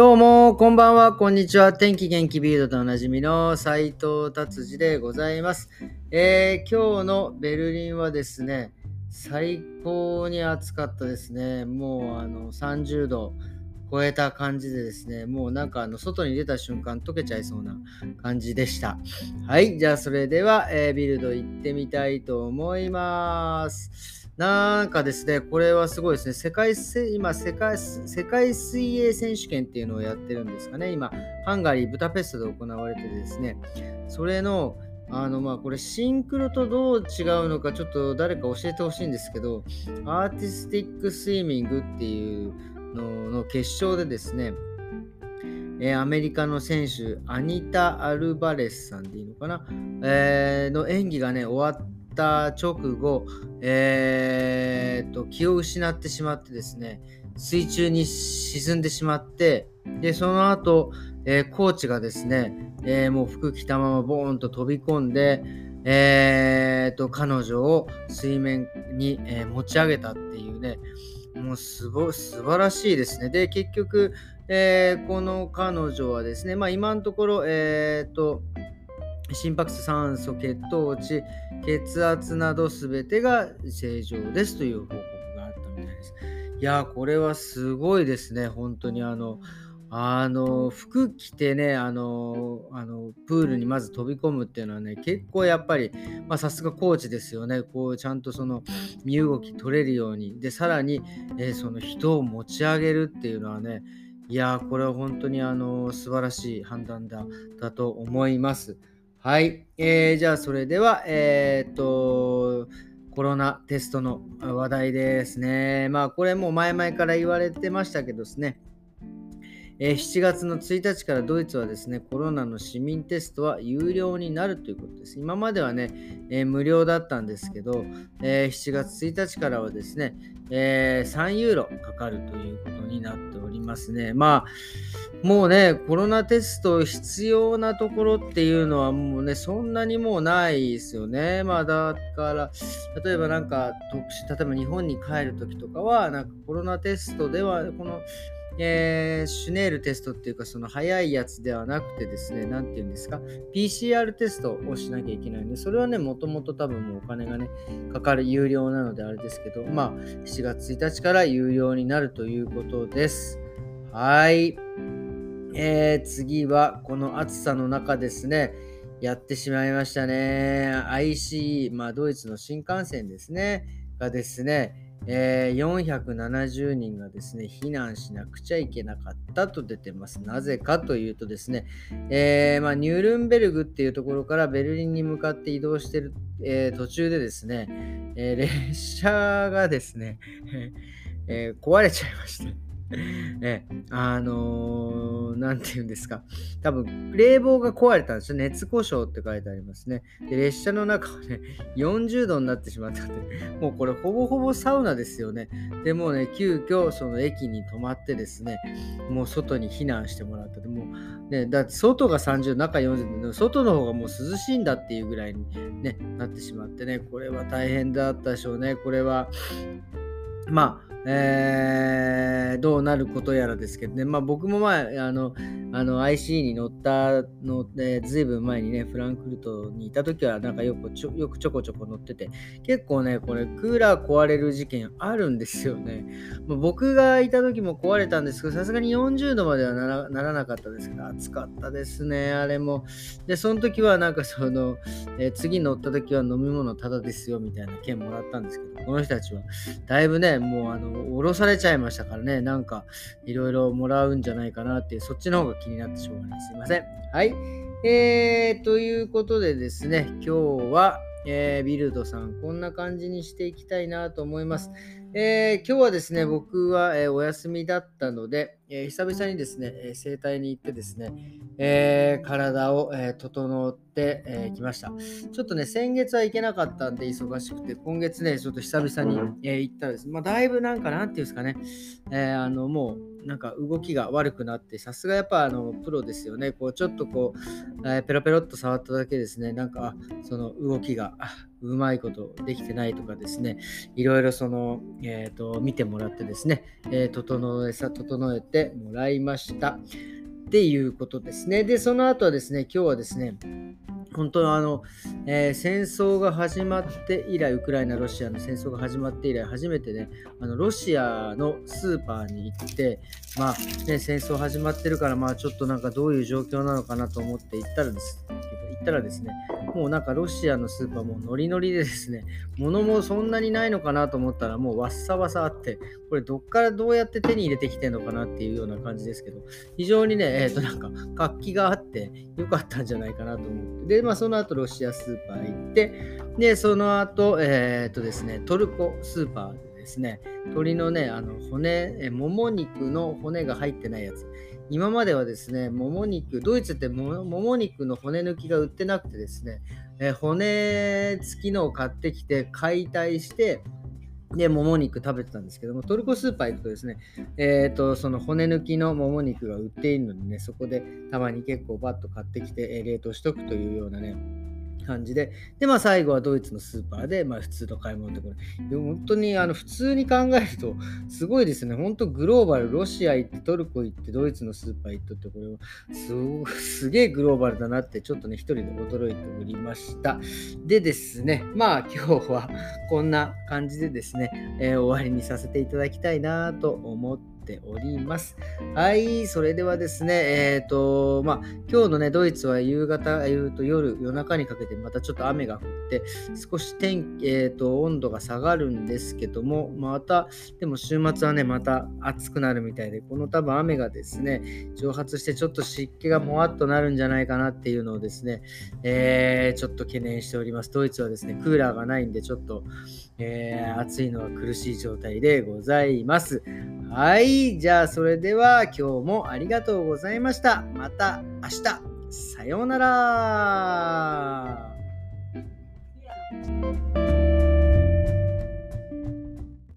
どうも、こんばんは、こんにちは。天気元気ビードとおなじみの斉藤達治でございます、えー、今日のベルリンはですね、最高に暑かったですね。もうあの30度超えた感じでですね、もうなんかあの外に出た瞬間溶けちゃいそうな感じでした。はい、じゃあそれでは、えー、ビルド行ってみたいと思います。なんかですね、これはすごいですね。世界今世界、世界水泳選手権っていうのをやってるんですかね。今、ハンガリー、ブダペストで行われてですね、それの、あの、まあ、これ、シンクロとどう違うのか、ちょっと誰か教えてほしいんですけど、アーティスティックスイミングっていうのの決勝でですね、えー、アメリカの選手、アニタ・アルバレスさんでいいのかな、えー、の演技がね、終わって、った直後、えー、と気を失ってしまってですね、水中に沈んでしまって、で、その後、えー、コーチがですね、えー、もう服着たままボーンと飛び込んで、えー、と彼女を水面に、え、持ち上げたっていうね、もうすご素晴らしいですね。で、結局、え、この彼女はですね、まあ今のところ、えっ、と、心拍数、酸素、血糖値、血圧など全てが正常ですという報告があったみたいです。いやこれはすごいですね、本当にあの、あの服着てねあのあのプールにまず飛び込むっていうのはね結構やっぱりさすがコーチですよねこうちゃんとその身動き取れるようにでさらに、えー、その人を持ち上げるっていうのはねいやこれは本当にあの素晴らしい判断だだと思います。はい。えー、じゃあ、それでは、えー、っと、コロナテストの話題ですね。まあ、これも前々から言われてましたけどですね。えー、7月の1日からドイツはですね、コロナの市民テストは有料になるということです。今まではね、えー、無料だったんですけど、えー、7月1日からはですね、え3ユーロかかるということになっておりますね。まあ、もうね、コロナテスト必要なところっていうのはもうね、そんなにもうないですよね。まあだから、例えばなんか特殊、例えば日本に帰るときとかは、なんかコロナテストでは、この、えー、シュネールテストっていうか、その早いやつではなくてですね、なんて言うんですか、PCR テストをしなきゃいけないんで、それはね、もともと多分もうお金がね、かかる有料なのであれですけど、まあ、7月1日から有料になるということです。はい。えー、次はこの暑さの中ですね、やってしまいましたね。ICE、まあ、ドイツの新幹線ですね、がですね、えー、470人がですね、避難しなくちゃいけなかったと出てます。なぜかというとですね、えー、まあ、ニュールンベルグっていうところからベルリンに向かって移動してる、えー、途中でですね、え列車がですね、え壊れちゃいました、ね、あのー、て言うんですか。多分、冷房が壊れたんですよ。熱故障って書いてありますね。で、列車の中はね、40度になってしまったんで、もうこれほぼほぼサウナですよね。でもうね、急遽その駅に泊まってですね、もう外に避難してもらった。でもね、だって外が30度、中40度、外の方がもう涼しいんだっていうぐらいに、ね、なってしまってね、これは大変だったでしょうね。これは、まあ、えー、どうなることやらですけどね、まあ、僕も前あのあの IC に乗ったので、ずいぶん前にね、フランクフルトにいた時は、なんかよくちょよくちょこちょこ乗ってて、結構ね、これ、クーラー壊れる事件あるんですよね。まあ、僕がいた時も壊れたんですけど、さすがに40度まではならなかったですけど、暑かったですね、あれも。で、その時は、なんかその、えー、次乗った時は飲み物タダですよみたいな券もらったんですけど、この人たちは、だいぶね、もうあの、降ろされちゃいましたからね、なんかいろいろもらうんじゃないかなっていう、そっちの方が気になってしょうがない。すいません。はい。えー、ということでですね、今日は、えー、ビルドさん、こんな感じにしていきたいなと思います。えー、今日はですね、僕は、えー、お休みだったので、え久々にですね、え整体に行ってですね、え体を、え整ってき、えました。ちょっとね、先月は行けなかったんで忙しくて、今月ね、ちょっと久々に、え行ったらです。ね、まあ、だいぶなんか、なんていうんですかね、えあの、もう、なんか動きが悪くなって、さすがやっぱあのプロですよね。こうちょっとこう、えー、ペロペロっと触っただけですね、なんかその動きがうまいことできてないとかですね、いろいろその、えーと、見てもらってですね、えー、整えさ、整えてもらいました。っていうことですね。で、その後はですね、今日はですね、本当あの、えー、戦争が始まって以来、ウクライナ、ロシアの戦争が始まって以来、初めてね、あのロシアのスーパーに行って、まあね、戦争始まってるから、まあちょっとなんかどういう状況なのかなと思って行ったらですったらですね、もうなんかロシアのスーパーもノリノリでですね、物もそんなにないのかなと思ったらもうわっさわさあって、これどっからどうやって手に入れてきてんのかなっていうような感じですけど、非常にね、えっ、ー、となんか活気があってよかったんじゃないかなと思って、で、まあその後ロシアスーパー行って、で、その後、えっ、ー、とですね、トルコスーパーでですね、鶏のね、あの骨、もも肉の骨が入ってないやつ。今まではですね、もも肉、ドイツってもも肉の骨抜きが売ってなくてですね、え骨付きのを買ってきて解体して、で、もも肉食べてたんですけども、トルコスーパー行くとですね、えっ、ー、と、その骨抜きのもも肉が売っているのでね、そこでたまに結構バッと買ってきて、え冷凍しとくというようなね、感じで、で、まあ最後はドイツのスーパーで、まあ普通の買い物ところ。本当にあの普通に考えると、すごいですね。本当グローバル、ロシア行って、トルコ行って、ドイツのスーパー行ったって、これはすすげえグローバルだなって、ちょっとね、一人で驚いておりました。でですね、まあ今日はこんな感じでですね、えー、終わりにさせていただきたいなと思ってております。はい、それではですね、えっ、ー、と、まあ、今日のね、ドイツは夕方、言うと夜、夜中にかけてまたちょっと雨が降って、少し天気、えっ、ー、と、温度が下がるんですけども、また、でも週末はね、また暑くなるみたいで、この多分雨がですね、蒸発してちょっと湿気がもわっとなるんじゃないかなっていうのをですね、えー、ちょっと懸念しております。ドイツはですね、クーラーがないんで、ちょっと、えー、暑いのは苦しい状態でございます。はいい。じゃあ、それでは今日もありがとうございました。また明日。さようなら。